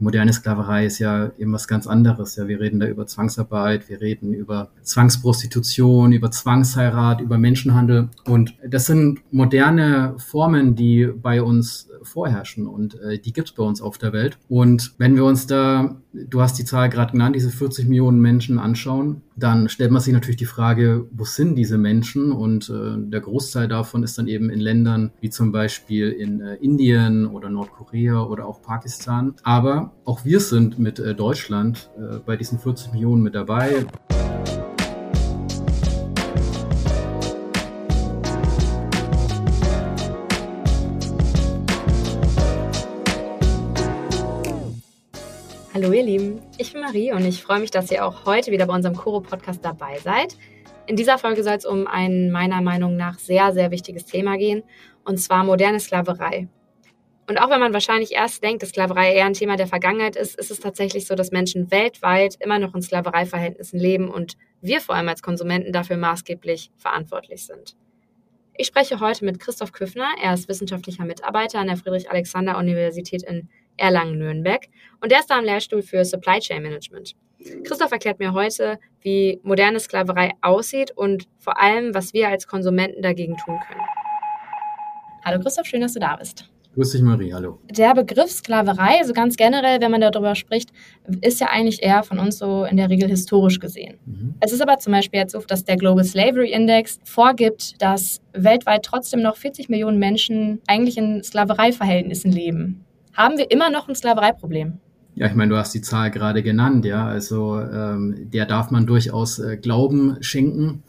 moderne Sklaverei ist ja eben was ganz anderes. Ja, wir reden da über Zwangsarbeit, wir reden über Zwangsprostitution, über Zwangsheirat, über Menschenhandel. Und das sind moderne Formen, die bei uns vorherrschen und äh, die gibt es bei uns auf der Welt. Und wenn wir uns da, du hast die Zahl gerade genannt, diese 40 Millionen Menschen anschauen, dann stellt man sich natürlich die Frage, wo sind diese Menschen? Und äh, der Großteil davon ist dann eben in Ländern wie zum Beispiel in äh, Indien oder Nordkorea oder auch Pakistan. Aber auch wir sind mit äh, Deutschland äh, bei diesen 40 Millionen mit dabei. Hallo ihr Lieben, ich bin Marie und ich freue mich, dass ihr auch heute wieder bei unserem Koro-Podcast dabei seid. In dieser Folge soll es um ein meiner Meinung nach sehr, sehr wichtiges Thema gehen, und zwar moderne Sklaverei. Und auch wenn man wahrscheinlich erst denkt, dass Sklaverei eher ein Thema der Vergangenheit ist, ist es tatsächlich so, dass Menschen weltweit immer noch in Sklavereiverhältnissen leben und wir vor allem als Konsumenten dafür maßgeblich verantwortlich sind. Ich spreche heute mit Christoph Küffner. Er ist wissenschaftlicher Mitarbeiter an der Friedrich-Alexander-Universität in Erlangen-Nürnberg und der ist da am Lehrstuhl für Supply Chain Management. Christoph erklärt mir heute, wie moderne Sklaverei aussieht und vor allem, was wir als Konsumenten dagegen tun können. Hallo Christoph, schön, dass du da bist. Grüß dich, Marie, hallo. Der Begriff Sklaverei, also ganz generell, wenn man darüber spricht, ist ja eigentlich eher von uns so in der Regel historisch gesehen. Mhm. Es ist aber zum Beispiel jetzt so, dass der Global Slavery Index vorgibt, dass weltweit trotzdem noch 40 Millionen Menschen eigentlich in Sklavereiverhältnissen leben haben wir immer noch ein Sklavereiproblem. Ja, ich meine, du hast die Zahl gerade genannt, ja. Also ähm, der darf man durchaus äh, Glauben schenken.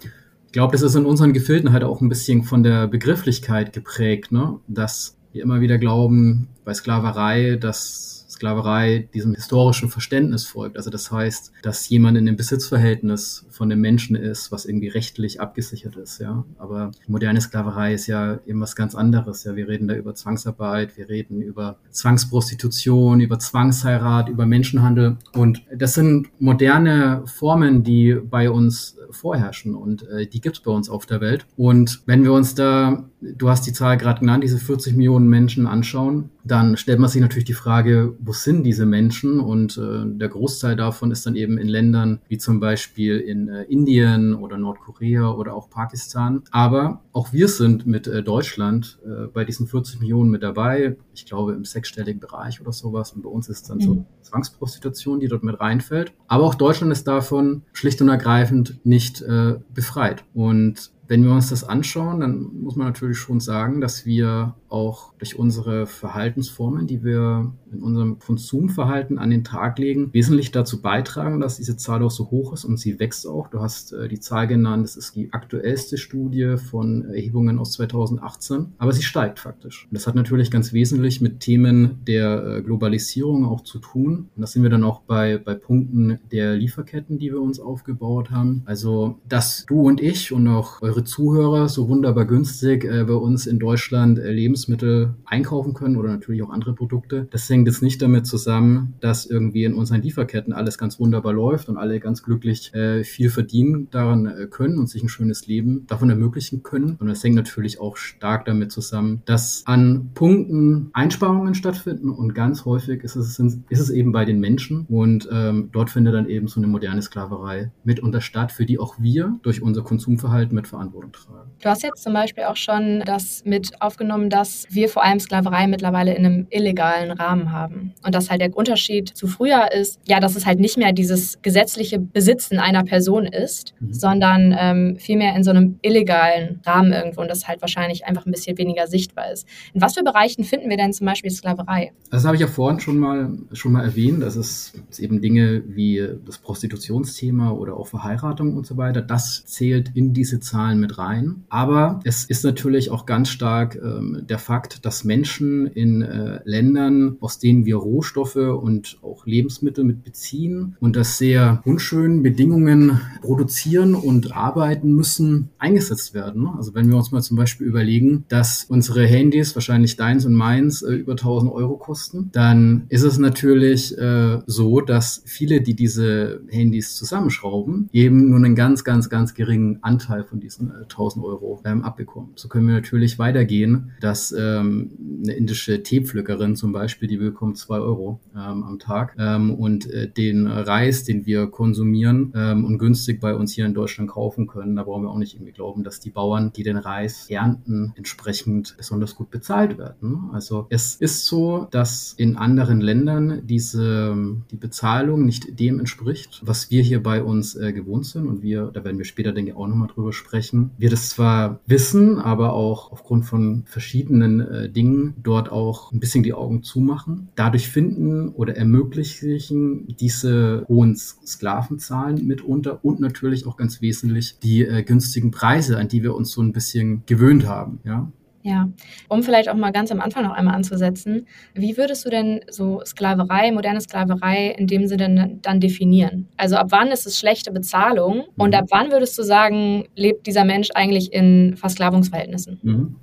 Ich glaube, das ist in unseren Gefilden halt auch ein bisschen von der Begrifflichkeit geprägt, ne? Dass wir immer wieder glauben, bei Sklaverei, dass Sklaverei diesem historischen Verständnis folgt. Also das heißt, dass jemand in dem Besitzverhältnis von dem Menschen ist, was irgendwie rechtlich abgesichert ist, ja. Aber moderne Sklaverei ist ja eben was ganz anderes, ja. Wir reden da über Zwangsarbeit, wir reden über Zwangsprostitution, über Zwangsheirat, über Menschenhandel. Und das sind moderne Formen, die bei uns vorherrschen und äh, die gibt es bei uns auf der Welt. Und wenn wir uns da, du hast die Zahl gerade genannt, diese 40 Millionen Menschen anschauen, dann stellt man sich natürlich die Frage, wo sind diese Menschen? Und äh, der Großteil davon ist dann eben in Ländern wie zum Beispiel in äh, Indien oder Nordkorea oder auch Pakistan. Aber auch wir sind mit äh, Deutschland äh, bei diesen 40 Millionen mit dabei. Ich glaube im sechsstelligen Bereich oder sowas. Und bei uns ist dann mhm. so Zwangsprostitution, die dort mit reinfällt. Aber auch Deutschland ist davon schlicht und ergreifend nicht äh, befreit. Und wenn wir uns das anschauen, dann muss man natürlich schon sagen, dass wir auch durch unsere Verhaltensformen, die wir in unserem Konsumverhalten an den Tag legen, wesentlich dazu beitragen, dass diese Zahl auch so hoch ist und sie wächst auch. Du hast äh, die Zahl genannt, das ist die aktuellste Studie von Erhebungen aus 2018, aber sie steigt faktisch. Das hat natürlich ganz wesentlich mit Themen der äh, Globalisierung auch zu tun. Und das sind wir dann auch bei, bei Punkten der Lieferketten, die wir uns aufgebaut haben. Also, dass du und ich und auch eure Zuhörer so wunderbar günstig äh, bei uns in Deutschland äh, Lebensmittel einkaufen können oder natürlich auch andere Produkte. Das hängt jetzt nicht damit zusammen, dass irgendwie in unseren Lieferketten alles ganz wunderbar läuft und alle ganz glücklich äh, viel verdienen daran äh, können und sich ein schönes Leben davon ermöglichen können. Und das hängt natürlich auch stark damit zusammen, dass an Punkten Einsparungen stattfinden und ganz häufig ist es, ist es eben bei den Menschen und ähm, dort findet dann eben so eine moderne Sklaverei mitunter statt, für die auch wir durch unser Konsumverhalten mitverantwortlich Verantwortung tragen. Du hast jetzt zum Beispiel auch schon das mit aufgenommen, dass wir vor allem Sklaverei mittlerweile in einem illegalen Rahmen haben. Und dass halt der Unterschied zu früher ist, ja, dass es halt nicht mehr dieses gesetzliche Besitzen einer Person ist, mhm. sondern ähm, vielmehr in so einem illegalen Rahmen irgendwo und das halt wahrscheinlich einfach ein bisschen weniger sichtbar ist. In was für Bereichen finden wir denn zum Beispiel Sklaverei? Das habe ich ja vorhin schon mal, schon mal erwähnt. Das ist, ist eben Dinge wie das Prostitutionsthema oder auch Verheiratung und so weiter. Das zählt in diese Zahlen mit rein. Aber es ist natürlich auch ganz stark ähm, der Fakt, dass Menschen in äh, Ländern, aus denen wir Rohstoffe und auch Lebensmittel mit beziehen und das sehr unschönen Bedingungen produzieren und arbeiten müssen, eingesetzt werden. Also wenn wir uns mal zum Beispiel überlegen, dass unsere Handys, wahrscheinlich deins und meins, äh, über 1000 Euro kosten, dann ist es natürlich äh, so, dass viele, die diese Handys zusammenschrauben, eben nur einen ganz, ganz, ganz geringen Anteil von diesen 1000 Euro ähm, abbekommen. So können wir natürlich weitergehen, dass dass ähm, eine indische Teepflückerin zum Beispiel, die bekommt zwei Euro ähm, am Tag. Ähm, und äh, den Reis, den wir konsumieren ähm, und günstig bei uns hier in Deutschland kaufen können, da brauchen wir auch nicht irgendwie glauben, dass die Bauern, die den Reis ernten, entsprechend besonders gut bezahlt werden. Also es ist so, dass in anderen Ländern diese die Bezahlung nicht dem entspricht, was wir hier bei uns äh, gewohnt sind. Und wir, da werden wir später denke ich auch nochmal drüber sprechen, wir das zwar wissen, aber auch aufgrund von verschiedenen äh, Dingen dort auch ein bisschen die Augen zumachen. Dadurch finden oder ermöglichen diese hohen Sklavenzahlen mitunter und natürlich auch ganz wesentlich die äh, günstigen Preise, an die wir uns so ein bisschen gewöhnt haben. Ja, ja, um vielleicht auch mal ganz am Anfang noch einmal anzusetzen, wie würdest du denn so Sklaverei, moderne Sklaverei in dem Sinne dann definieren? Also ab wann ist es schlechte Bezahlung und mhm. ab wann würdest du sagen, lebt dieser Mensch eigentlich in Versklavungsverhältnissen? Mhm.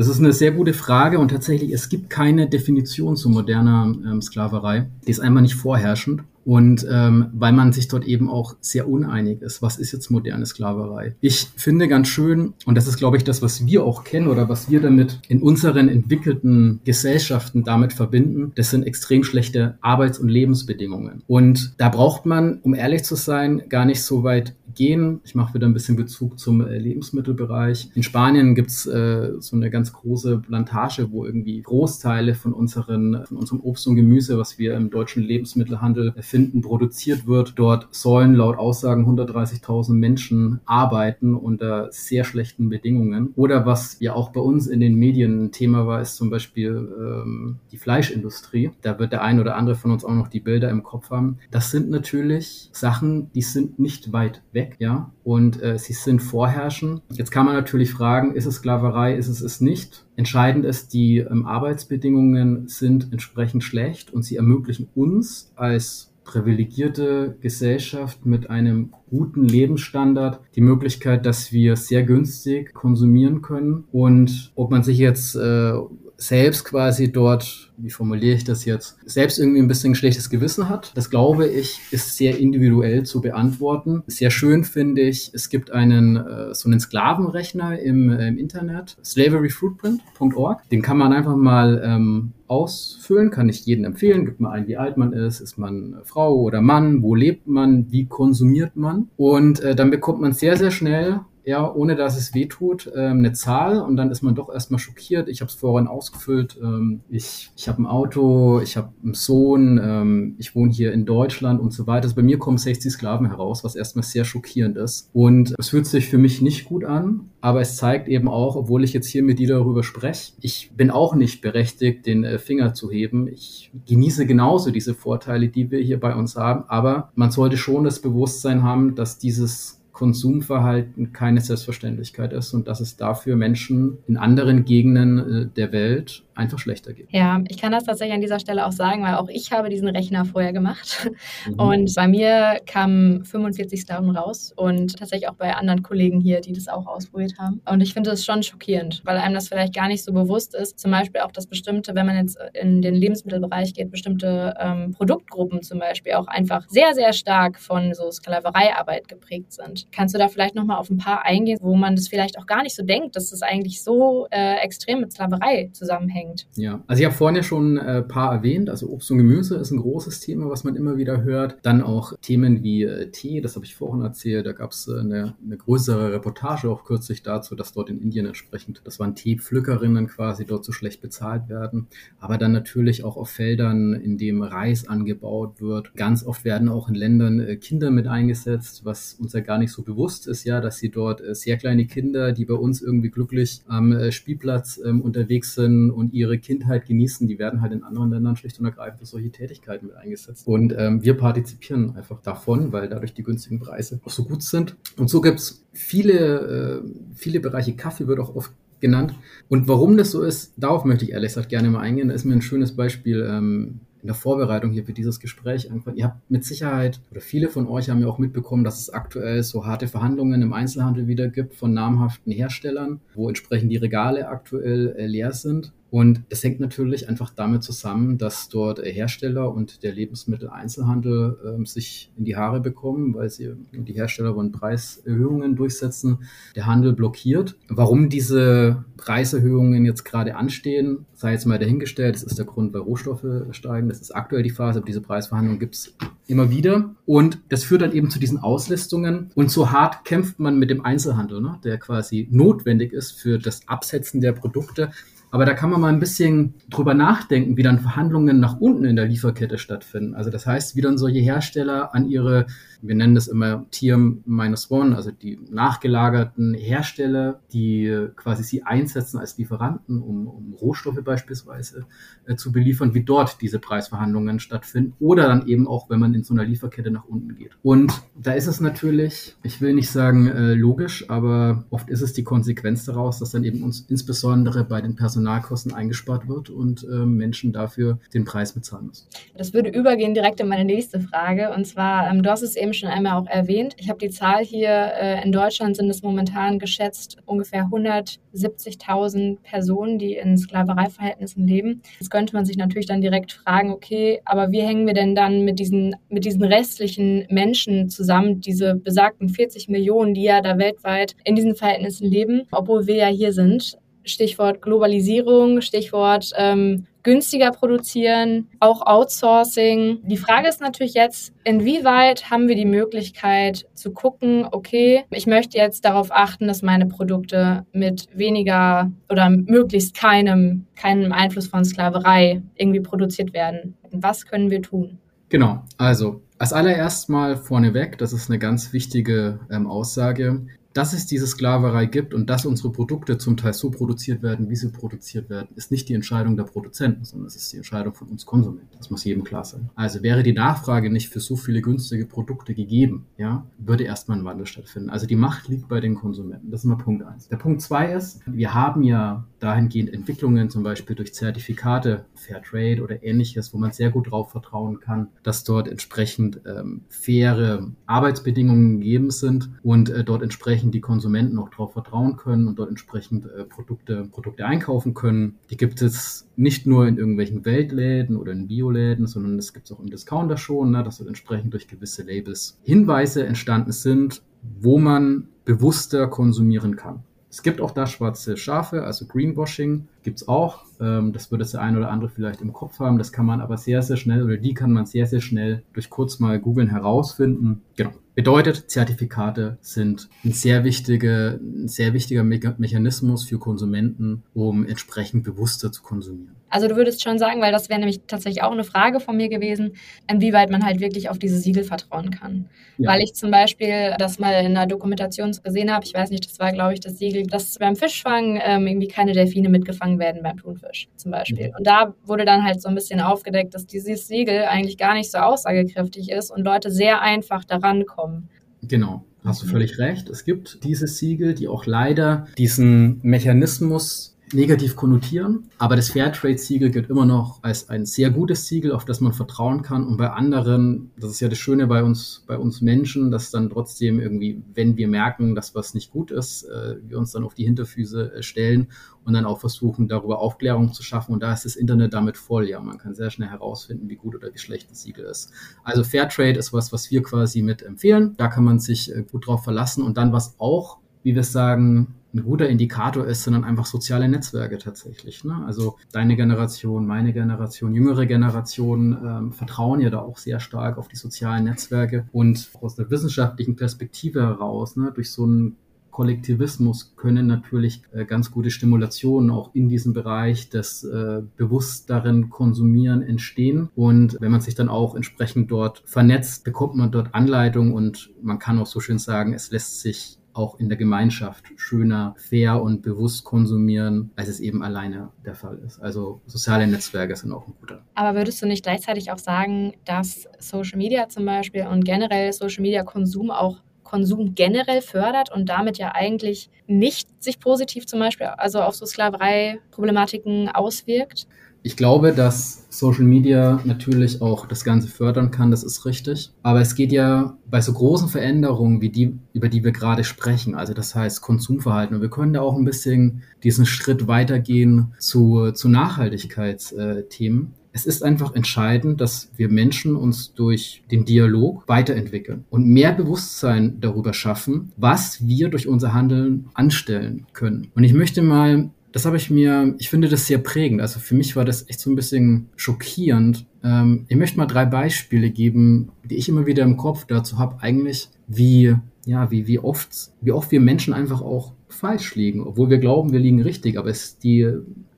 Das ist eine sehr gute Frage und tatsächlich, es gibt keine Definition zu moderner ähm, Sklaverei. Die ist einmal nicht vorherrschend. Und ähm, weil man sich dort eben auch sehr uneinig ist, was ist jetzt moderne Sklaverei? Ich finde ganz schön, und das ist, glaube ich, das, was wir auch kennen oder was wir damit in unseren entwickelten Gesellschaften damit verbinden, das sind extrem schlechte Arbeits- und Lebensbedingungen. Und da braucht man, um ehrlich zu sein, gar nicht so weit gehen. Ich mache wieder ein bisschen Bezug zum äh, Lebensmittelbereich. In Spanien gibt's äh, so eine ganz große Plantage, wo irgendwie Großteile von, unseren, von unserem Obst und Gemüse, was wir im deutschen Lebensmittelhandel finden, produziert wird. Dort sollen laut Aussagen 130.000 Menschen arbeiten unter sehr schlechten Bedingungen. Oder was ja auch bei uns in den Medien ein Thema war, ist zum Beispiel ähm, die Fleischindustrie. Da wird der ein oder andere von uns auch noch die Bilder im Kopf haben. Das sind natürlich Sachen, die sind nicht weit weg weg, ja, und äh, sie sind vorherrschen. Jetzt kann man natürlich fragen, ist es Sklaverei, ist es es nicht? Entscheidend ist, die ähm, Arbeitsbedingungen sind entsprechend schlecht und sie ermöglichen uns als privilegierte Gesellschaft mit einem guten Lebensstandard die Möglichkeit, dass wir sehr günstig konsumieren können. Und ob man sich jetzt äh, selbst quasi dort, wie formuliere ich das jetzt, selbst irgendwie ein bisschen ein schlechtes Gewissen hat. Das glaube ich, ist sehr individuell zu beantworten. Sehr schön finde ich, es gibt einen äh, so einen Sklavenrechner im, äh, im Internet, slaveryfootprint.org. Den kann man einfach mal ähm, ausfüllen, kann ich jedem empfehlen. Gibt mal ein, wie alt man ist, ist man Frau oder Mann, wo lebt man, wie konsumiert man. Und äh, dann bekommt man sehr, sehr schnell ja, ohne dass es weh tut, ähm, eine Zahl und dann ist man doch erstmal schockiert. Ich habe es vorhin ausgefüllt. Ähm, ich ich habe ein Auto, ich habe einen Sohn, ähm, ich wohne hier in Deutschland und so weiter. Also bei mir kommen 60 Sklaven heraus, was erstmal sehr schockierend ist. Und es fühlt sich für mich nicht gut an, aber es zeigt eben auch, obwohl ich jetzt hier mit dir darüber spreche, ich bin auch nicht berechtigt, den äh, Finger zu heben. Ich genieße genauso diese Vorteile, die wir hier bei uns haben, aber man sollte schon das Bewusstsein haben, dass dieses Konsumverhalten keine Selbstverständlichkeit ist und dass es dafür Menschen in anderen Gegenden äh, der Welt einfach schlechter geht. Ja, ich kann das tatsächlich an dieser Stelle auch sagen, weil auch ich habe diesen Rechner vorher gemacht mhm. und bei mir kamen 45 Sklaven raus und tatsächlich auch bei anderen Kollegen hier, die das auch ausprobiert haben. Und ich finde das schon schockierend, weil einem das vielleicht gar nicht so bewusst ist. Zum Beispiel auch das bestimmte, wenn man jetzt in den Lebensmittelbereich geht, bestimmte ähm, Produktgruppen zum Beispiel auch einfach sehr, sehr stark von so Sklavereiarbeit geprägt sind. Kannst du da vielleicht nochmal auf ein paar eingehen, wo man das vielleicht auch gar nicht so denkt, dass das eigentlich so äh, extrem mit Sklaverei zusammenhängt? Ja, also ich habe vorhin ja schon ein äh, paar erwähnt. Also Obst und Gemüse ist ein großes Thema, was man immer wieder hört. Dann auch Themen wie äh, Tee, das habe ich vorhin erzählt. Da gab es äh, eine, eine größere Reportage auch kürzlich dazu, dass dort in Indien entsprechend, das waren Teepflückerinnen quasi dort so schlecht bezahlt werden. Aber dann natürlich auch auf Feldern, in dem Reis angebaut wird. Ganz oft werden auch in Ländern Kinder mit eingesetzt, was uns ja gar nicht so bewusst ist, ja, dass sie dort äh, sehr kleine Kinder, die bei uns irgendwie glücklich am äh, Spielplatz ähm, unterwegs sind und ihre Kindheit genießen, die werden halt in anderen Ländern schlicht und ergreifend für solche Tätigkeiten mit eingesetzt. Und ähm, wir partizipieren einfach davon, weil dadurch die günstigen Preise auch so gut sind. Und so gibt's viele, äh, viele Bereiche. Kaffee wird auch oft genannt. Und warum das so ist, darauf möchte ich ehrlich gesagt gerne mal eingehen. Da ist mir ein schönes Beispiel ähm, in der Vorbereitung hier für dieses Gespräch. Ihr habt mit Sicherheit, oder viele von euch haben ja auch mitbekommen, dass es aktuell so harte Verhandlungen im Einzelhandel wieder gibt von namhaften Herstellern, wo entsprechend die Regale aktuell äh, leer sind. Und das hängt natürlich einfach damit zusammen, dass dort Hersteller und der Lebensmitteleinzelhandel äh, sich in die Haare bekommen, weil sie die Hersteller wollen Preiserhöhungen durchsetzen, der Handel blockiert. Warum diese Preiserhöhungen jetzt gerade anstehen, sei jetzt mal dahingestellt. Das ist der Grund, weil Rohstoffe steigen. Das ist aktuell die Phase, aber diese Preisverhandlungen gibt es immer wieder. Und das führt dann eben zu diesen Auslistungen. Und so hart kämpft man mit dem Einzelhandel, ne, der quasi notwendig ist für das Absetzen der Produkte. Aber da kann man mal ein bisschen drüber nachdenken, wie dann Verhandlungen nach unten in der Lieferkette stattfinden. Also das heißt, wie dann solche Hersteller an ihre wir nennen das immer Tier minus one, also die nachgelagerten Hersteller, die quasi sie einsetzen als Lieferanten, um, um Rohstoffe beispielsweise äh, zu beliefern, wie dort diese Preisverhandlungen stattfinden oder dann eben auch, wenn man in so einer Lieferkette nach unten geht. Und da ist es natürlich, ich will nicht sagen äh, logisch, aber oft ist es die Konsequenz daraus, dass dann eben uns insbesondere bei den Personalkosten eingespart wird und äh, Menschen dafür den Preis bezahlen müssen. Das würde übergehen direkt in meine nächste Frage und zwar, ähm, du hast es eben eben schon einmal auch erwähnt. Ich habe die Zahl hier, äh, in Deutschland sind es momentan geschätzt ungefähr 170.000 Personen, die in Sklavereiverhältnissen leben. Jetzt könnte man sich natürlich dann direkt fragen, okay, aber wie hängen wir denn dann mit diesen, mit diesen restlichen Menschen zusammen, diese besagten 40 Millionen, die ja da weltweit in diesen Verhältnissen leben, obwohl wir ja hier sind? Stichwort Globalisierung, Stichwort ähm, günstiger produzieren, auch Outsourcing. Die Frage ist natürlich jetzt, inwieweit haben wir die Möglichkeit zu gucken, okay, ich möchte jetzt darauf achten, dass meine Produkte mit weniger oder möglichst keinem, keinem Einfluss von Sklaverei irgendwie produziert werden. Was können wir tun? Genau, also als allererst mal vorneweg, das ist eine ganz wichtige ähm, Aussage dass es diese Sklaverei gibt und dass unsere Produkte zum Teil so produziert werden, wie sie produziert werden, ist nicht die Entscheidung der Produzenten, sondern es ist die Entscheidung von uns Konsumenten. Das muss jedem klar sein. Also wäre die Nachfrage nicht für so viele günstige Produkte gegeben, ja, würde erstmal ein Wandel stattfinden. Also die Macht liegt bei den Konsumenten. Das ist mal Punkt eins. Der Punkt zwei ist, wir haben ja dahingehend Entwicklungen, zum Beispiel durch Zertifikate, Fairtrade oder ähnliches, wo man sehr gut darauf vertrauen kann, dass dort entsprechend ähm, faire Arbeitsbedingungen gegeben sind und äh, dort entsprechend die Konsumenten auch darauf vertrauen können und dort entsprechend äh, Produkte, Produkte einkaufen können. Die gibt es nicht nur in irgendwelchen Weltläden oder in Bioläden, sondern es gibt es auch im Discounter schon, ne, dass dort entsprechend durch gewisse Labels Hinweise entstanden sind, wo man bewusster konsumieren kann. Es gibt auch da schwarze Schafe, also Greenwashing gibt es auch. Ähm, das würde das der eine oder andere vielleicht im Kopf haben. Das kann man aber sehr, sehr schnell oder die kann man sehr, sehr schnell durch kurz mal googeln herausfinden. Genau. Bedeutet, Zertifikate sind ein sehr, wichtige, ein sehr wichtiger Me Mechanismus für Konsumenten, um entsprechend bewusster zu konsumieren. Also du würdest schon sagen, weil das wäre nämlich tatsächlich auch eine Frage von mir gewesen, inwieweit man halt wirklich auf diese Siegel vertrauen kann. Ja. Weil ich zum Beispiel das mal in einer Dokumentation gesehen habe, ich weiß nicht, das war glaube ich das Siegel, dass beim Fischfang ähm, irgendwie keine Delfine mitgefangen werden beim Thunfisch zum Beispiel. Mhm. Und da wurde dann halt so ein bisschen aufgedeckt, dass dieses Siegel eigentlich gar nicht so aussagekräftig ist und Leute sehr einfach daran kommen. Genau, hast du völlig recht. Es gibt diese Siegel, die auch leider diesen Mechanismus negativ konnotieren. Aber das Fairtrade-Siegel gilt immer noch als ein sehr gutes Siegel, auf das man vertrauen kann. Und bei anderen, das ist ja das Schöne bei uns, bei uns Menschen, dass dann trotzdem irgendwie, wenn wir merken, dass was nicht gut ist, äh, wir uns dann auf die Hinterfüße äh, stellen und dann auch versuchen, darüber Aufklärung zu schaffen. Und da ist das Internet damit voll. Ja, man kann sehr schnell herausfinden, wie gut oder wie schlecht ein Siegel ist. Also Fairtrade ist was, was wir quasi mit empfehlen. Da kann man sich äh, gut drauf verlassen. Und dann was auch, wie wir sagen, ein guter Indikator ist, sondern einfach soziale Netzwerke tatsächlich. Ne? Also deine Generation, meine Generation, jüngere Generationen ähm, vertrauen ja da auch sehr stark auf die sozialen Netzwerke und aus der wissenschaftlichen Perspektive heraus, ne, durch so einen Kollektivismus können natürlich äh, ganz gute Stimulationen auch in diesem Bereich des äh, bewussteren Konsumieren entstehen. Und wenn man sich dann auch entsprechend dort vernetzt, bekommt man dort Anleitung und man kann auch so schön sagen, es lässt sich auch in der Gemeinschaft schöner, fair und bewusst konsumieren, als es eben alleine der Fall ist. Also soziale Netzwerke sind auch ein guter. Aber würdest du nicht gleichzeitig auch sagen, dass Social Media zum Beispiel und generell Social Media Konsum auch Konsum generell fördert und damit ja eigentlich nicht sich positiv zum Beispiel also auf so Sklaverei-Problematiken auswirkt? Ich glaube, dass Social Media natürlich auch das Ganze fördern kann, das ist richtig. Aber es geht ja bei so großen Veränderungen wie die, über die wir gerade sprechen, also das heißt Konsumverhalten, und wir können da auch ein bisschen diesen Schritt weitergehen zu, zu Nachhaltigkeitsthemen. Es ist einfach entscheidend, dass wir Menschen uns durch den Dialog weiterentwickeln und mehr Bewusstsein darüber schaffen, was wir durch unser Handeln anstellen können. Und ich möchte mal das habe ich mir, ich finde das sehr prägend. Also für mich war das echt so ein bisschen schockierend. Ähm, ich möchte mal drei Beispiele geben, die ich immer wieder im Kopf dazu habe, eigentlich, wie, ja, wie, wie oft, wie oft wir Menschen einfach auch falsch liegen, obwohl wir glauben, wir liegen richtig, aber es, die,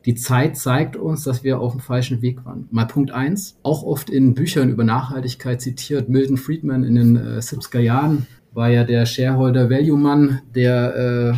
die Zeit zeigt uns, dass wir auf dem falschen Weg waren. Mal Punkt eins, auch oft in Büchern über Nachhaltigkeit zitiert, Milton Friedman in den äh, 70er Jahren war ja der Shareholder Value Mann, der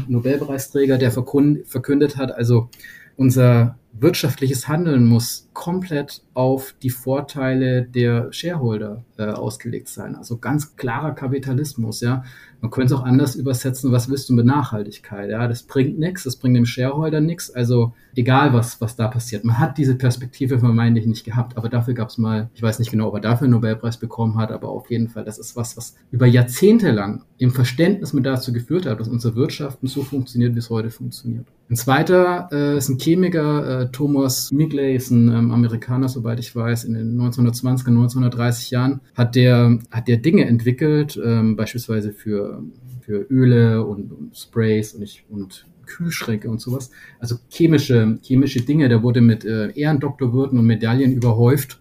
äh, Nobelpreisträger, der verkündet hat, also unser wirtschaftliches Handeln muss komplett auf die Vorteile der Shareholder äh, ausgelegt sein. Also ganz klarer Kapitalismus, ja. Man könnte es auch anders übersetzen, was willst du mit Nachhaltigkeit? Ja, das bringt nichts, das bringt dem Shareholder nichts. Also egal was, was da passiert. Man hat diese Perspektive vermeintlich nicht gehabt, aber dafür gab es mal, ich weiß nicht genau, ob er dafür einen Nobelpreis bekommen hat, aber auf jeden Fall, das ist was, was über Jahrzehnte lang im Verständnis mit dazu geführt hat, dass unsere Wirtschaft so funktioniert, wie es heute funktioniert. Ein zweiter äh, ist ein Chemiker, äh, Thomas Migley, ist ein ähm, Amerikaner, soweit ich weiß, in den 1920er, 1930 Jahren hat der, hat der Dinge entwickelt, ähm, beispielsweise für, für Öle und, und Sprays und, ich, und Kühlschränke und sowas. Also chemische, chemische Dinge. Der wurde mit äh, Ehrendoktorwürden und Medaillen überhäuft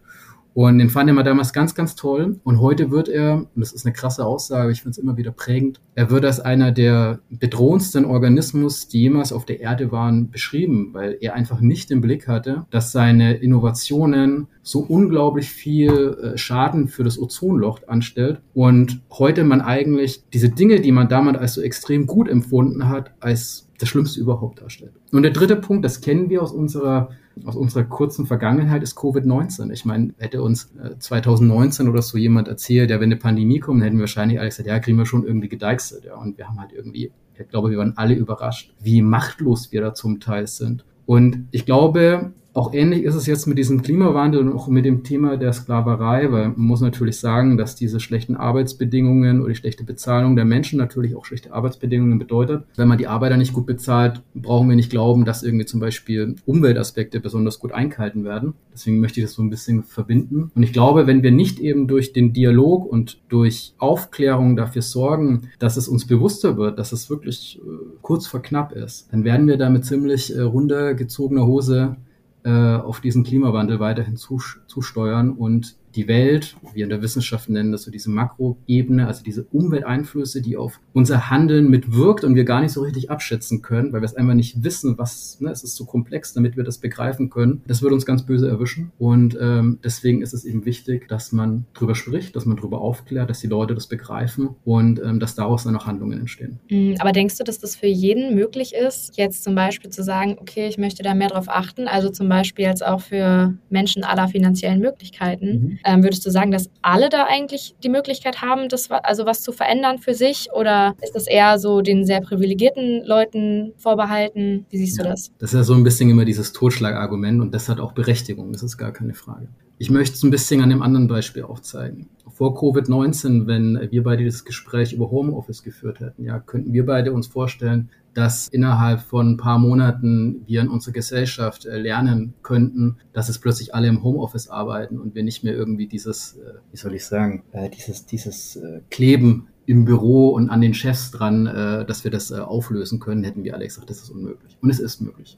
und den fand er damals ganz, ganz toll. Und heute wird er, und das ist eine krasse Aussage, ich finde es immer wieder prägend, er wird als einer der bedrohendsten Organismus, die jemals auf der Erde waren, beschrieben, weil er einfach nicht im Blick hatte, dass seine Innovationen so unglaublich viel äh, Schaden für das Ozonloch anstellt. Und heute man eigentlich diese Dinge, die man damals als so extrem gut empfunden hat, als das Schlimmste überhaupt darstellt. Und der dritte Punkt, das kennen wir aus unserer aus unserer kurzen Vergangenheit ist Covid-19. Ich meine, hätte uns 2019 äh, oder so jemand erzählt, ja, wenn eine Pandemie kommt, hätten wir wahrscheinlich alle gesagt, ja, kriegen wir schon irgendwie gedeichselt. Ja. Und wir haben halt irgendwie, ich glaube, wir waren alle überrascht, wie machtlos wir da zum Teil sind. Und ich glaube, auch ähnlich ist es jetzt mit diesem Klimawandel und auch mit dem Thema der Sklaverei, weil man muss natürlich sagen, dass diese schlechten Arbeitsbedingungen oder die schlechte Bezahlung der Menschen natürlich auch schlechte Arbeitsbedingungen bedeutet. Wenn man die Arbeiter nicht gut bezahlt, brauchen wir nicht glauben, dass irgendwie zum Beispiel Umweltaspekte besonders gut eingehalten werden. Deswegen möchte ich das so ein bisschen verbinden. Und ich glaube, wenn wir nicht eben durch den Dialog und durch Aufklärung dafür sorgen, dass es uns bewusster wird, dass es wirklich äh, kurz vor knapp ist, dann werden wir da mit ziemlich äh, runtergezogener Hose auf diesen Klimawandel weiterhin zusteuern und die Welt, wir in der Wissenschaft nennen das so diese Makroebene, also diese Umwelteinflüsse, die auf unser Handeln mitwirkt und wir gar nicht so richtig abschätzen können, weil wir es einfach nicht wissen, was, ne, es ist zu komplex, damit wir das begreifen können. Das wird uns ganz böse erwischen und ähm, deswegen ist es eben wichtig, dass man drüber spricht, dass man drüber aufklärt, dass die Leute das begreifen und ähm, dass daraus dann auch Handlungen entstehen. Mm, aber denkst du, dass das für jeden möglich ist, jetzt zum Beispiel zu sagen, okay, ich möchte da mehr drauf achten, also zum Beispiel jetzt auch für Menschen aller finanziellen Möglichkeiten? Mhm ähm, würdest du sagen, dass alle da eigentlich die Möglichkeit haben, das, also was zu verändern für sich? Oder ist das eher so den sehr privilegierten Leuten vorbehalten? Wie siehst ja, du das? Das ist ja so ein bisschen immer dieses Totschlagargument und das hat auch Berechtigung, das ist gar keine Frage. Ich möchte es ein bisschen an dem anderen Beispiel auch zeigen. Vor Covid-19, wenn wir beide das Gespräch über Homeoffice geführt hätten, ja, könnten wir beide uns vorstellen, dass innerhalb von ein paar Monaten wir in unserer Gesellschaft äh, lernen könnten, dass es plötzlich alle im Homeoffice arbeiten und wir nicht mehr irgendwie dieses, äh, wie soll ich sagen, äh, dieses, dieses Kleben im Büro und an den Chefs dran, dass wir das auflösen können, hätten wir alle gesagt, das ist unmöglich. Und es ist möglich.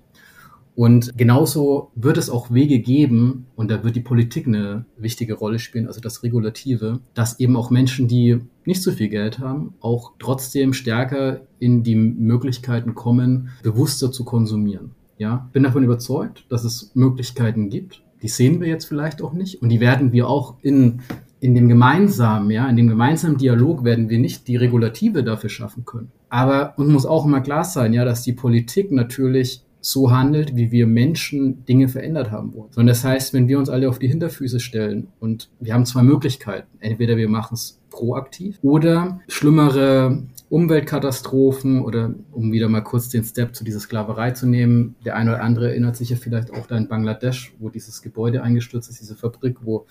Und genauso wird es auch Wege geben, und da wird die Politik eine wichtige Rolle spielen, also das Regulative, dass eben auch Menschen, die nicht so viel Geld haben, auch trotzdem stärker in die Möglichkeiten kommen, bewusster zu konsumieren. Ja, bin davon überzeugt, dass es Möglichkeiten gibt. Die sehen wir jetzt vielleicht auch nicht und die werden wir auch in in dem gemeinsamen, ja, in dem gemeinsamen Dialog werden wir nicht die Regulative dafür schaffen können. Aber uns muss auch immer klar sein, ja, dass die Politik natürlich so handelt, wie wir Menschen Dinge verändert haben wollen. Sondern das heißt, wenn wir uns alle auf die Hinterfüße stellen und wir haben zwei Möglichkeiten. Entweder wir machen es proaktiv oder schlimmere Umweltkatastrophen oder um wieder mal kurz den Step zu dieser Sklaverei zu nehmen. Der eine oder andere erinnert sich ja vielleicht auch da in Bangladesch, wo dieses Gebäude eingestürzt ist, diese Fabrik, wo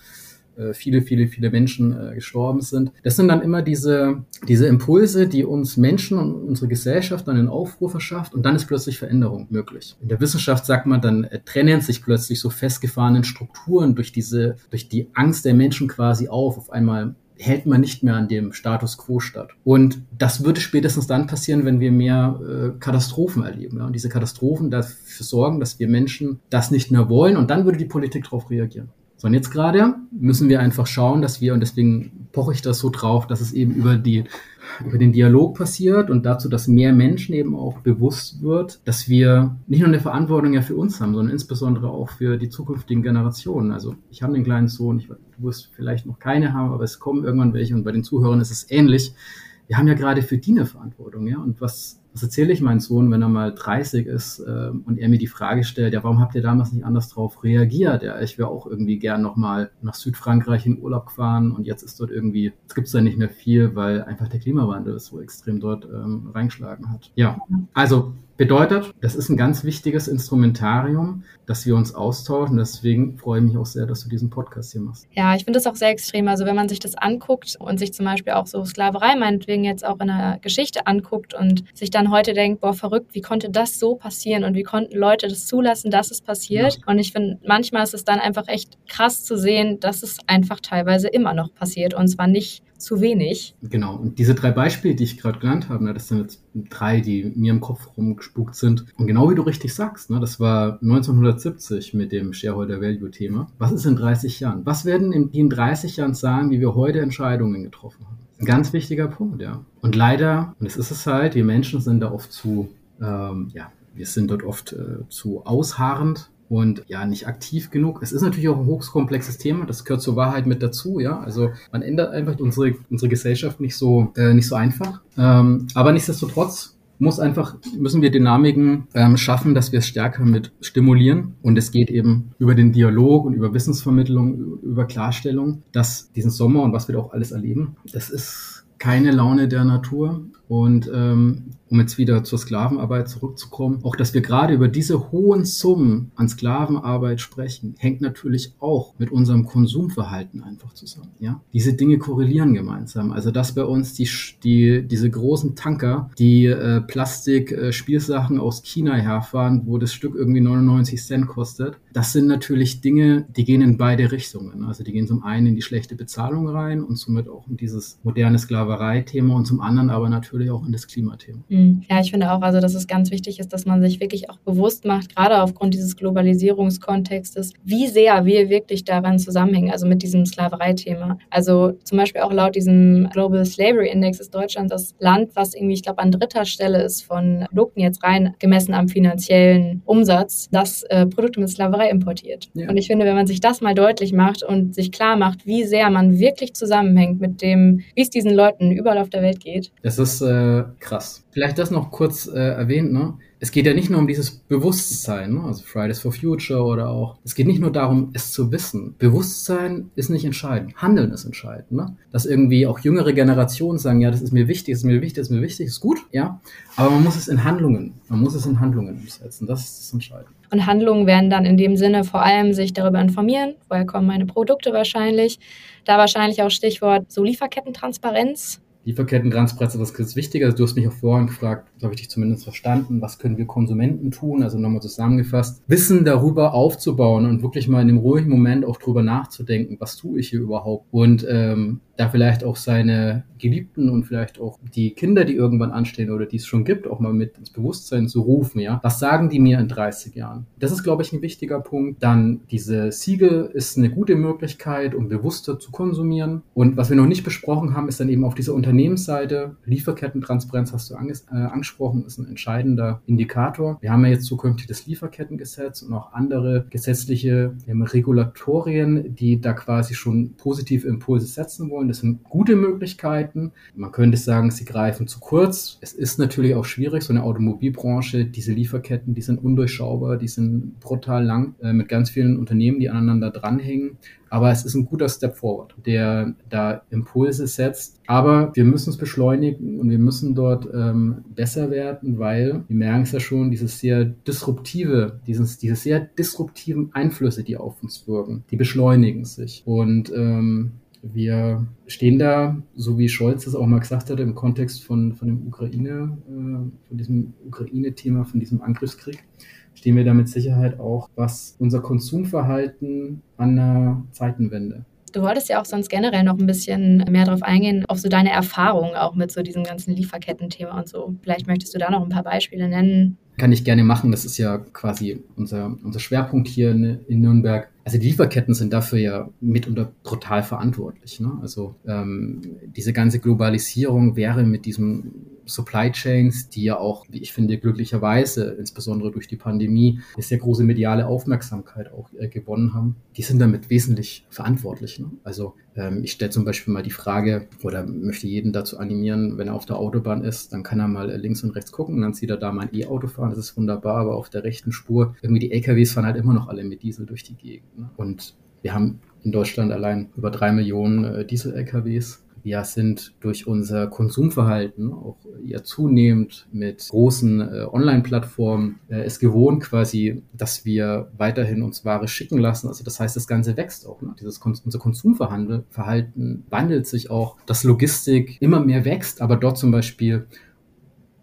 viele, viele, viele Menschen äh, gestorben sind. Das sind dann immer diese, diese Impulse, die uns Menschen und unsere Gesellschaft dann in Aufruhr verschafft und dann ist plötzlich Veränderung möglich. In der Wissenschaft sagt man, dann äh, trennen sich plötzlich so festgefahrenen Strukturen durch diese, durch die Angst der Menschen quasi auf. Auf einmal hält man nicht mehr an dem Status quo statt. Und das würde spätestens dann passieren, wenn wir mehr äh, Katastrophen erleben. Ja? Und diese Katastrophen dafür sorgen, dass wir Menschen das nicht mehr wollen und dann würde die Politik darauf reagieren. So, und jetzt gerade müssen wir einfach schauen, dass wir, und deswegen poche ich das so drauf, dass es eben über die, über den Dialog passiert und dazu, dass mehr Menschen eben auch bewusst wird, dass wir nicht nur eine Verantwortung ja für uns haben, sondern insbesondere auch für die zukünftigen Generationen. Also ich habe einen kleinen Sohn, ich wirst vielleicht noch keine haben, aber es kommen irgendwann welche und bei den Zuhörern ist es ähnlich. Wir haben ja gerade für die eine Verantwortung, ja. Und was was erzähle ich meinem Sohn, wenn er mal 30 ist äh, und er mir die Frage stellt, ja, warum habt ihr damals nicht anders drauf reagiert? Ja, ich wäre auch irgendwie gern nochmal nach Südfrankreich in Urlaub gefahren und jetzt ist dort irgendwie, es gibt da nicht mehr viel, weil einfach der Klimawandel so extrem dort ähm, reingeschlagen hat. Ja, also Bedeutet, das ist ein ganz wichtiges Instrumentarium, dass wir uns austauschen. Deswegen freue ich mich auch sehr, dass du diesen Podcast hier machst. Ja, ich finde das auch sehr extrem. Also wenn man sich das anguckt und sich zum Beispiel auch so Sklaverei meinetwegen jetzt auch in der Geschichte anguckt und sich dann heute denkt, boah, verrückt, wie konnte das so passieren und wie konnten Leute das zulassen, dass es passiert? Ja. Und ich finde, manchmal ist es dann einfach echt krass zu sehen, dass es einfach teilweise immer noch passiert und zwar nicht zu wenig. Genau. Und diese drei Beispiele, die ich gerade genannt habe, ne, das sind jetzt drei, die mir im Kopf rumgespukt sind. Und genau wie du richtig sagst, ne, das war 1970 mit dem Shareholder Value Thema. Was ist in 30 Jahren? Was werden in, in 30 Jahren sagen, wie wir heute Entscheidungen getroffen haben? Ein ganz wichtiger Punkt, ja. Und leider, und es ist es halt, wir Menschen sind da oft zu, ähm, ja, wir sind dort oft äh, zu ausharrend und ja, nicht aktiv genug. Es ist natürlich auch ein hochkomplexes Thema, das gehört zur Wahrheit mit dazu, ja. Also man ändert einfach unsere, unsere Gesellschaft nicht so, äh, nicht so einfach. Ähm, aber nichtsdestotrotz muss einfach, müssen wir Dynamiken ähm, schaffen, dass wir es stärker mit stimulieren. Und es geht eben über den Dialog und über Wissensvermittlung, über Klarstellung, dass diesen Sommer und was wir da auch alles erleben, das ist keine Laune der Natur. Und ähm, um jetzt wieder zur Sklavenarbeit zurückzukommen, auch dass wir gerade über diese hohen Summen an Sklavenarbeit sprechen, hängt natürlich auch mit unserem Konsumverhalten einfach zusammen. Ja, diese Dinge korrelieren gemeinsam. Also dass bei uns die, die diese großen Tanker, die äh, Plastik-Spielsachen äh, aus China herfahren, wo das Stück irgendwie 99 Cent kostet, das sind natürlich Dinge, die gehen in beide Richtungen. Also die gehen zum einen in die schlechte Bezahlung rein und somit auch in dieses moderne Sklaverei-Thema und zum anderen aber natürlich auch in das Klimathema. Mhm. Ja, ich finde auch, also dass es ganz wichtig ist, dass man sich wirklich auch bewusst macht, gerade aufgrund dieses Globalisierungskontextes, wie sehr wir wirklich daran zusammenhängen, also mit diesem Sklavereithema. Also zum Beispiel auch laut diesem Global Slavery Index ist Deutschland das Land, was irgendwie, ich glaube, an dritter Stelle ist von Produkten jetzt rein gemessen am finanziellen Umsatz, das äh, Produkte mit Sklaverei importiert. Ja. Und ich finde, wenn man sich das mal deutlich macht und sich klar macht, wie sehr man wirklich zusammenhängt mit dem, wie es diesen Leuten überall auf der Welt geht. Es ist äh, krass. Vielleicht das noch kurz äh, erwähnt, ne? Es geht ja nicht nur um dieses Bewusstsein, ne? also Fridays for Future oder auch. Es geht nicht nur darum, es zu wissen. Bewusstsein ist nicht entscheidend. Handeln ist entscheidend. Ne? Dass irgendwie auch jüngere Generationen sagen, ja, das ist mir wichtig, das ist mir wichtig, das ist mir wichtig, ist gut, ja. Aber man muss es in Handlungen, man muss es in Handlungen umsetzen. Das ist das Entscheidende. Und Handlungen werden dann in dem Sinne vor allem sich darüber informieren, woher kommen meine Produkte wahrscheinlich. Da wahrscheinlich auch Stichwort so Lieferkettentransparenz Lieferketten-Transparenz ist ganz wichtig. Also du hast mich auch vorhin gefragt, habe ich dich zumindest verstanden, was können wir Konsumenten tun? Also nochmal zusammengefasst, Wissen darüber aufzubauen und wirklich mal in dem ruhigen Moment auch drüber nachzudenken, was tue ich hier überhaupt? Und ähm, da vielleicht auch seine Geliebten und vielleicht auch die Kinder, die irgendwann anstehen oder die es schon gibt, auch mal mit ins Bewusstsein zu rufen, ja. Was sagen die mir in 30 Jahren? Das ist, glaube ich, ein wichtiger Punkt. Dann diese Siegel ist eine gute Möglichkeit, um bewusster zu konsumieren. Und was wir noch nicht besprochen haben, ist dann eben auf dieser Unternehmensseite, Lieferkettentransparenz hast du anges äh, angesprochen, ist ein entscheidender Indikator. Wir haben ja jetzt zukünftig das Lieferkettengesetz und auch andere gesetzliche Regulatorien, die da quasi schon positive Impulse setzen wollen. Das sind gute Möglichkeiten, Lieferketten. Man könnte sagen, sie greifen zu kurz. Es ist natürlich auch schwierig, so eine Automobilbranche, diese Lieferketten, die sind undurchschaubar, die sind brutal lang, äh, mit ganz vielen Unternehmen, die aneinander dranhängen. Aber es ist ein guter Step forward, der da Impulse setzt. Aber wir müssen es beschleunigen und wir müssen dort ähm, besser werden, weil wir merken es ja schon, dieses sehr disruptive, dieses, diese sehr disruptiven Einflüsse, die auf uns wirken, die beschleunigen sich. Und ähm, wir stehen da, so wie Scholz es auch mal gesagt hatte, im Kontext von, von dem Ukraine, äh, von diesem Ukraine-Thema, von diesem Angriffskrieg, stehen wir da mit Sicherheit auch, was unser Konsumverhalten an der Zeitenwende Du wolltest ja auch sonst generell noch ein bisschen mehr darauf eingehen, auf so deine Erfahrungen auch mit so diesem ganzen Lieferketten-Thema und so. Vielleicht möchtest du da noch ein paar Beispiele nennen. Kann ich gerne machen. Das ist ja quasi unser, unser Schwerpunkt hier in, in Nürnberg. Also die Lieferketten sind dafür ja mitunter brutal verantwortlich. Ne? Also ähm, diese ganze Globalisierung wäre mit diesem Supply Chains, die ja auch, wie ich finde, glücklicherweise, insbesondere durch die Pandemie, eine sehr große mediale Aufmerksamkeit auch äh, gewonnen haben, die sind damit wesentlich verantwortlich. Ne? Also ähm, ich stelle zum Beispiel mal die Frage oder möchte jeden dazu animieren, wenn er auf der Autobahn ist, dann kann er mal äh, links und rechts gucken dann sieht er da mal ein E-Auto fahren, das ist wunderbar, aber auf der rechten Spur, irgendwie die LKWs fahren halt immer noch alle mit Diesel durch die Gegend. Ne? Und wir haben in Deutschland allein über drei Millionen äh, Diesel-LKWs wir sind durch unser Konsumverhalten auch ja zunehmend mit großen äh, Online-Plattformen äh, es gewohnt quasi, dass wir weiterhin uns Ware schicken lassen. Also das heißt, das Ganze wächst auch. Ne? Dieses unser Konsumverhalten wandelt sich auch, dass Logistik immer mehr wächst, aber dort zum Beispiel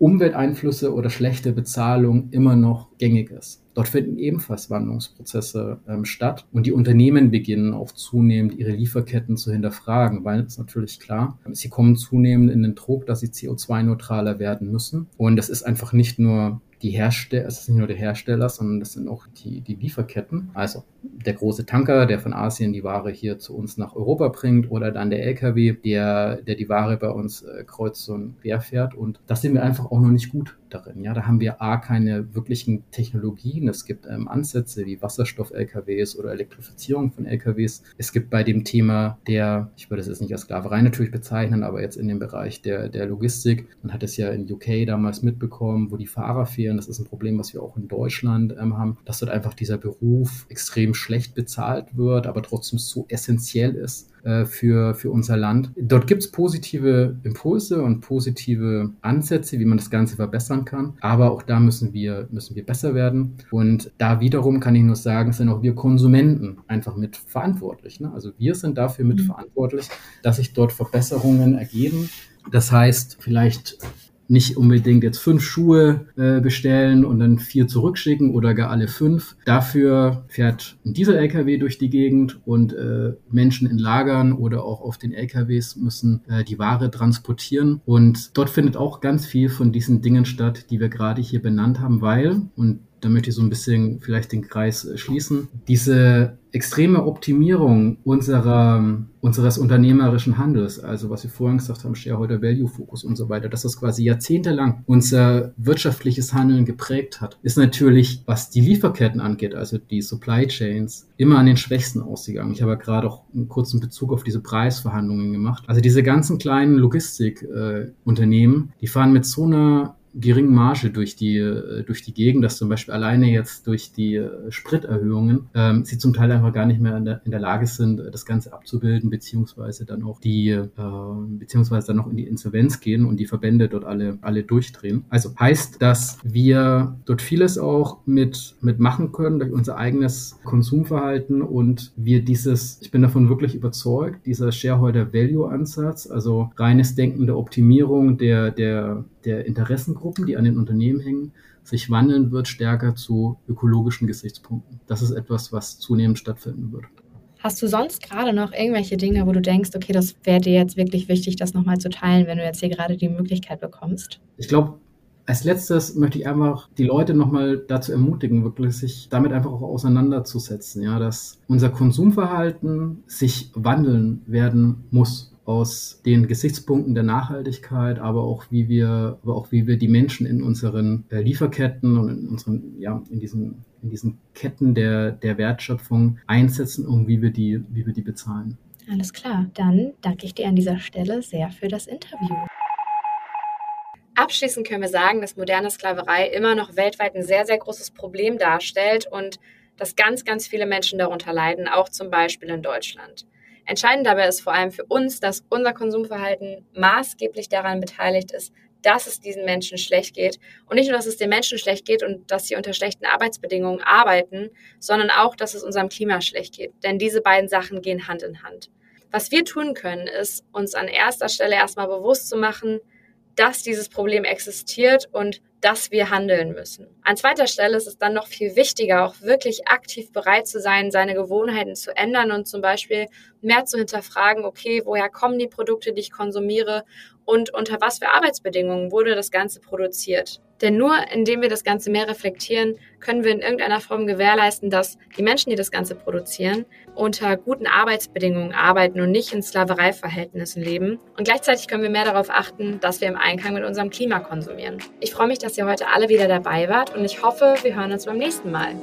Umwelteinflüsse oder schlechte Bezahlung immer noch gängig ist. Dort finden ebenfalls Wandlungsprozesse ähm, statt und die Unternehmen beginnen auch zunehmend ihre Lieferketten zu hinterfragen, weil es natürlich klar, sie kommen zunehmend in den Druck, dass sie CO2-neutraler werden müssen. Und das ist einfach nicht nur die Hersteller, es ist nicht nur der Hersteller, sondern das sind auch die, die Lieferketten. Also der große Tanker, der von Asien die Ware hier zu uns nach Europa bringt oder dann der LKW, der, der die Ware bei uns äh, kreuz und quer fährt. Und das sind wir einfach auch noch nicht gut darin. Ja, da haben wir A, keine wirklichen Technologien. Es gibt ähm, Ansätze wie Wasserstoff-LKWs oder Elektrifizierung von LKWs. Es gibt bei dem Thema der, ich würde es jetzt nicht als Sklaverei natürlich bezeichnen, aber jetzt in dem Bereich der, der Logistik. Man hat es ja in UK damals mitbekommen, wo die Fahrer fehlen. Das ist ein Problem, was wir auch in Deutschland ähm, haben, dass dort einfach dieser Beruf extrem schlecht bezahlt wird, aber trotzdem so essentiell ist äh, für, für unser Land. Dort gibt es positive Impulse und positive Ansätze, wie man das Ganze verbessern kann. Aber auch da müssen wir, müssen wir besser werden. Und da wiederum kann ich nur sagen, sind auch wir Konsumenten einfach mit verantwortlich. Ne? Also wir sind dafür mit mhm. verantwortlich, dass sich dort Verbesserungen ergeben. Das heißt, vielleicht nicht unbedingt jetzt fünf Schuhe äh, bestellen und dann vier zurückschicken oder gar alle fünf. Dafür fährt ein Diesel-LKW durch die Gegend und äh, Menschen in Lagern oder auch auf den LKWs müssen äh, die Ware transportieren. Und dort findet auch ganz viel von diesen Dingen statt, die wir gerade hier benannt haben, weil, und da möchte ich so ein bisschen vielleicht den Kreis äh, schließen. Diese extreme Optimierung unserer, unseres unternehmerischen Handels, also was wir vorhin gesagt haben, Shareholder Value Focus und so weiter, dass das quasi jahrzehntelang unser wirtschaftliches Handeln geprägt hat, ist natürlich, was die Lieferketten angeht, also die Supply Chains, immer an den Schwächsten ausgegangen. Ich habe ja gerade auch einen kurzen Bezug auf diese Preisverhandlungen gemacht. Also diese ganzen kleinen Logistikunternehmen, äh, die fahren mit so einer geringen Marge durch die, äh, durch die Gegend, dass zum Beispiel alleine jetzt durch die äh, Spriterhöhungen ähm, sie zum Teil einfach gar nicht mehr in der, in der Lage sind, das Ganze abzubilden, beziehungsweise dann auch die, äh, beziehungsweise dann noch in die Insolvenz gehen und die Verbände dort alle, alle durchdrehen. Also heißt, dass wir dort vieles auch mit, mit machen können durch unser eigenes Konsumverhalten und wir dieses, ich bin davon wirklich überzeugt, dieser Shareholder Value Ansatz, also reines Denken der Optimierung der, der, der Interessengruppen, die an den Unternehmen hängen, sich wandeln wird stärker zu ökologischen Gesichtspunkten. Das ist etwas, was zunehmend stattfinden wird. Hast du sonst gerade noch irgendwelche Dinge, wo du denkst, okay, das wäre dir jetzt wirklich wichtig, das nochmal zu teilen, wenn du jetzt hier gerade die Möglichkeit bekommst? Ich glaube, als letztes möchte ich einfach die Leute nochmal dazu ermutigen, wirklich sich damit einfach auch auseinanderzusetzen, ja, dass unser Konsumverhalten sich wandeln werden muss aus den Gesichtspunkten der Nachhaltigkeit, aber auch wie wir, aber auch wie wir die Menschen in unseren äh, Lieferketten und in unseren, ja, in diesen, in diesen Ketten der, der Wertschöpfung einsetzen und wie wir die, wie wir die bezahlen. Alles klar, dann danke ich dir an dieser Stelle sehr für das Interview. Abschließend können wir sagen, dass moderne Sklaverei immer noch weltweit ein sehr, sehr großes Problem darstellt und dass ganz, ganz viele Menschen darunter leiden, auch zum Beispiel in Deutschland. Entscheidend dabei ist vor allem für uns, dass unser Konsumverhalten maßgeblich daran beteiligt ist, dass es diesen Menschen schlecht geht. Und nicht nur, dass es den Menschen schlecht geht und dass sie unter schlechten Arbeitsbedingungen arbeiten, sondern auch, dass es unserem Klima schlecht geht. Denn diese beiden Sachen gehen Hand in Hand. Was wir tun können, ist, uns an erster Stelle erstmal bewusst zu machen, dass dieses Problem existiert und dass wir handeln müssen. An zweiter Stelle ist es dann noch viel wichtiger, auch wirklich aktiv bereit zu sein, seine Gewohnheiten zu ändern und zum Beispiel mehr zu hinterfragen, okay, woher kommen die Produkte, die ich konsumiere und unter was für Arbeitsbedingungen wurde das Ganze produziert. Denn nur indem wir das Ganze mehr reflektieren, können wir in irgendeiner Form gewährleisten, dass die Menschen, die das Ganze produzieren, unter guten Arbeitsbedingungen arbeiten und nicht in Sklavereiverhältnissen leben. Und gleichzeitig können wir mehr darauf achten, dass wir im Einklang mit unserem Klima konsumieren. Ich freue mich, dass ihr heute alle wieder dabei wart und ich hoffe, wir hören uns beim nächsten Mal.